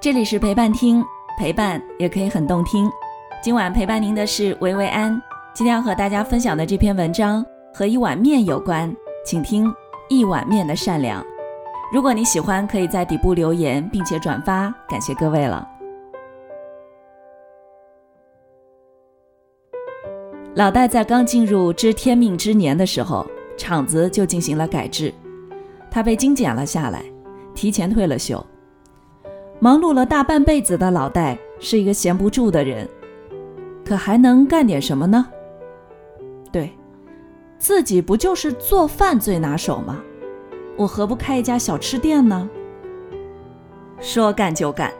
这里是陪伴听，陪伴也可以很动听。今晚陪伴您的是维维安。今天要和大家分享的这篇文章和一碗面有关，请听《一碗面的善良》。如果你喜欢，可以在底部留言并且转发，感谢各位了。老戴在刚进入知天命之年的时候，厂子就进行了改制，他被精简了下来，提前退了休。忙碌了大半辈子的老戴是一个闲不住的人，可还能干点什么呢？对，自己不就是做饭最拿手吗？我何不开一家小吃店呢？说干就干，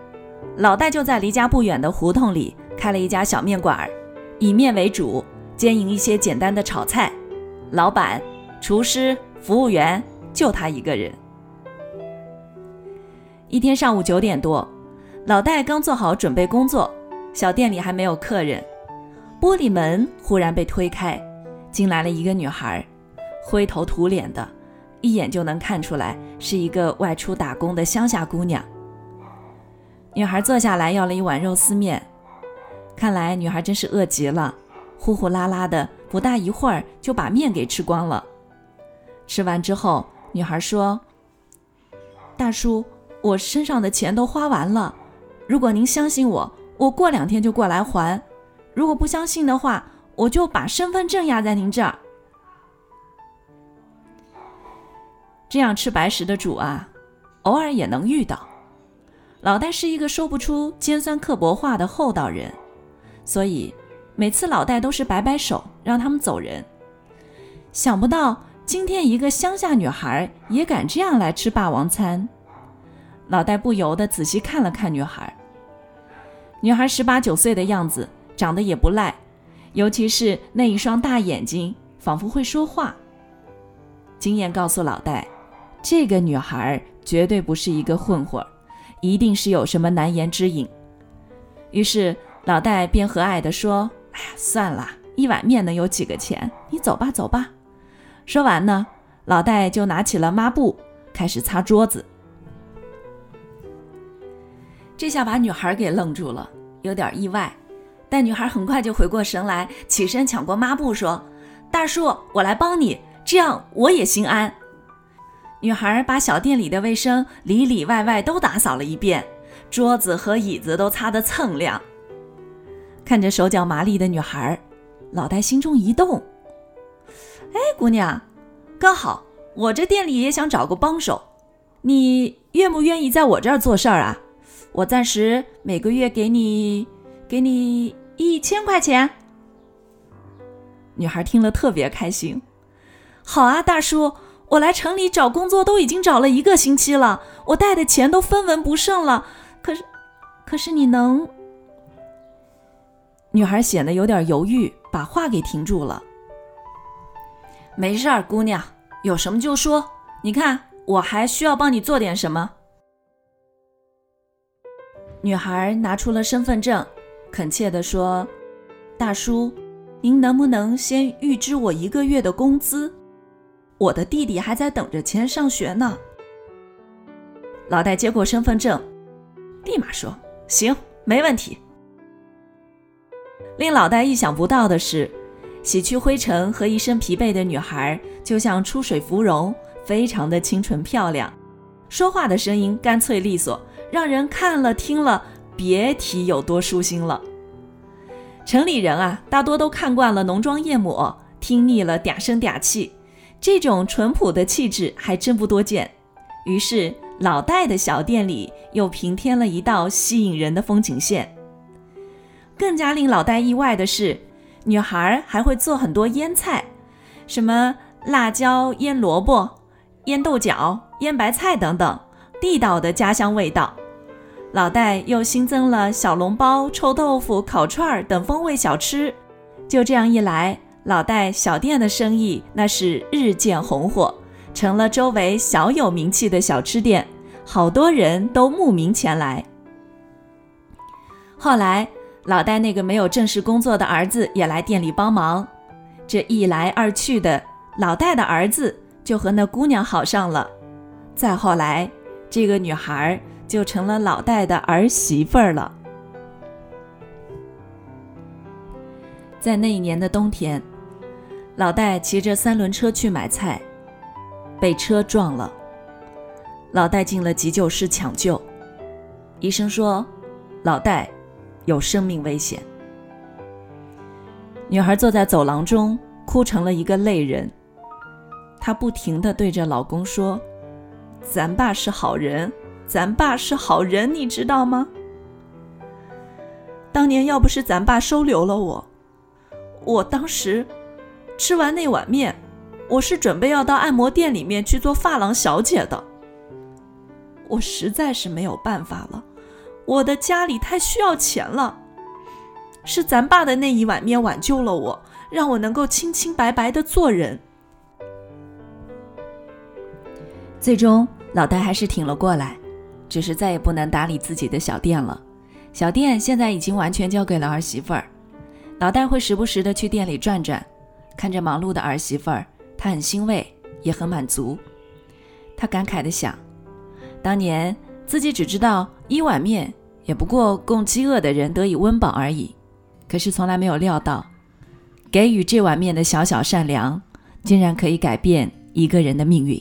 老戴就在离家不远的胡同里开了一家小面馆，以面为主，兼营一些简单的炒菜。老板、厨师、服务员就他一个人。一天上午九点多，老戴刚做好准备工作，小店里还没有客人，玻璃门忽然被推开，进来了一个女孩，灰头土脸的，一眼就能看出来是一个外出打工的乡下姑娘。女孩坐下来要了一碗肉丝面，看来女孩真是饿极了，呼呼啦啦的，不大一会儿就把面给吃光了。吃完之后，女孩说：“大叔。”我身上的钱都花完了，如果您相信我，我过两天就过来还；如果不相信的话，我就把身份证压在您这儿。这样吃白食的主啊，偶尔也能遇到。老戴是一个说不出尖酸刻薄话的厚道人，所以每次老戴都是摆摆手让他们走人。想不到今天一个乡下女孩也敢这样来吃霸王餐。老戴不由得仔细看了看女孩。女孩十八九岁的样子，长得也不赖，尤其是那一双大眼睛，仿佛会说话。经验告诉老戴，这个女孩绝对不是一个混混，一定是有什么难言之隐。于是老戴便和蔼地说：“哎呀，算了，一碗面能有几个钱？你走吧，走吧。”说完呢，老戴就拿起了抹布，开始擦桌子。这下把女孩给愣住了，有点意外。但女孩很快就回过神来，起身抢过抹布，说：“大叔，我来帮你，这样我也心安。”女孩把小店里的卫生里里外外都打扫了一遍，桌子和椅子都擦得锃亮。看着手脚麻利的女孩，老戴心中一动：“哎，姑娘，刚好我这店里也想找个帮手，你愿不愿意在我这儿做事儿啊？”我暂时每个月给你，给你一千块钱。女孩听了特别开心。好啊，大叔，我来城里找工作都已经找了一个星期了，我带的钱都分文不剩了。可是，可是你能？女孩显得有点犹豫，把话给停住了。没事儿，姑娘，有什么就说。你看，我还需要帮你做点什么。女孩拿出了身份证，恳切地说：“大叔，您能不能先预支我一个月的工资？我的弟弟还在等着钱上学呢。”老戴接过身份证，立马说：“行，没问题。”令老戴意想不到的是，洗去灰尘和一身疲惫的女孩就像出水芙蓉，非常的清纯漂亮，说话的声音干脆利索。让人看了听了，别提有多舒心了。城里人啊，大多都看惯了浓妆艳抹，听腻了嗲声嗲气，这种淳朴的气质还真不多见。于是老戴的小店里又平添了一道吸引人的风景线。更加令老戴意外的是，女孩还会做很多腌菜，什么辣椒腌萝卜、腌豆角、腌白菜等等。地道的家乡味道，老戴又新增了小笼包、臭豆腐、烤串儿等风味小吃。就这样一来，老戴小店的生意那是日渐红火，成了周围小有名气的小吃店，好多人都慕名前来。后来，老戴那个没有正式工作的儿子也来店里帮忙，这一来二去的，老戴的儿子就和那姑娘好上了。再后来，这个女孩就成了老戴的儿媳妇儿了。在那一年的冬天，老戴骑着三轮车去买菜，被车撞了。老戴进了急救室抢救，医生说老戴有生命危险。女孩坐在走廊中，哭成了一个泪人。她不停地对着老公说：“咱爸是好人，咱爸是好人，你知道吗？当年要不是咱爸收留了我，我当时吃完那碗面，我是准备要到按摩店里面去做发廊小姐的。我实在是没有办法了，我的家里太需要钱了。”是咱爸的那一碗面挽救了我，让我能够清清白白的做人。最终，老戴还是挺了过来，只是再也不能打理自己的小店了。小店现在已经完全交给了儿媳妇儿。老戴会时不时的去店里转转，看着忙碌的儿媳妇儿，他很欣慰，也很满足。他感慨的想，当年自己只知道一碗面也不过供饥饿的人得以温饱而已。可是从来没有料到，给予这碗面的小小善良，竟然可以改变一个人的命运。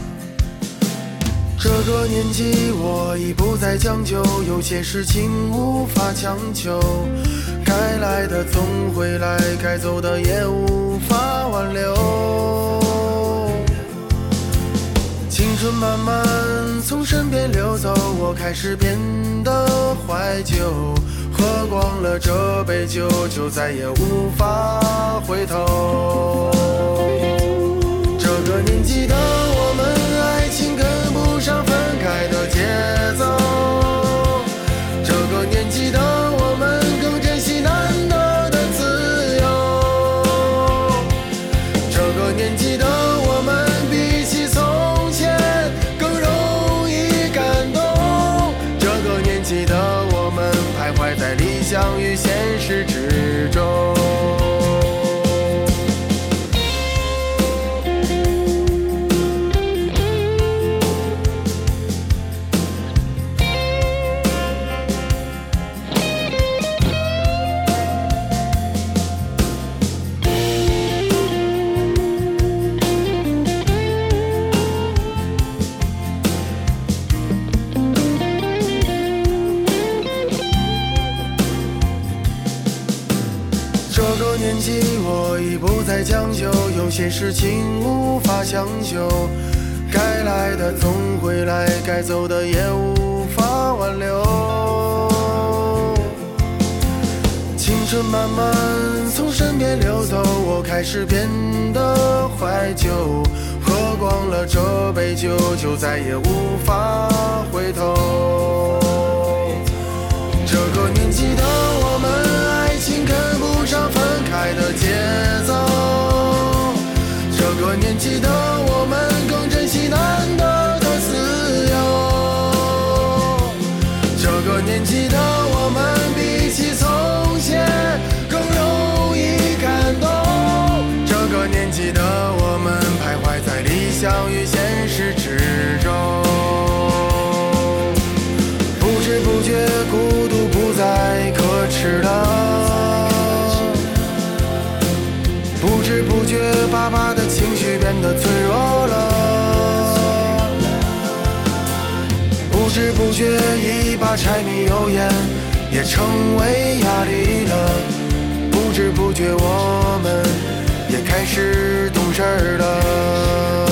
这个年纪我已不再将就，有些事情无法强求。该来的总会来，该走的也无法挽留。青春慢慢从身边流走，我开始变得怀旧。喝光了这杯酒，就再也无法回头。情无法强求。该来的总会来，该走的也无法挽留。青春慢慢从身边流走，我开始变得怀旧。喝光了这杯酒，就再也无法回头。不觉，一把柴米油盐也成为压力了。不知不觉，我们也开始懂事了。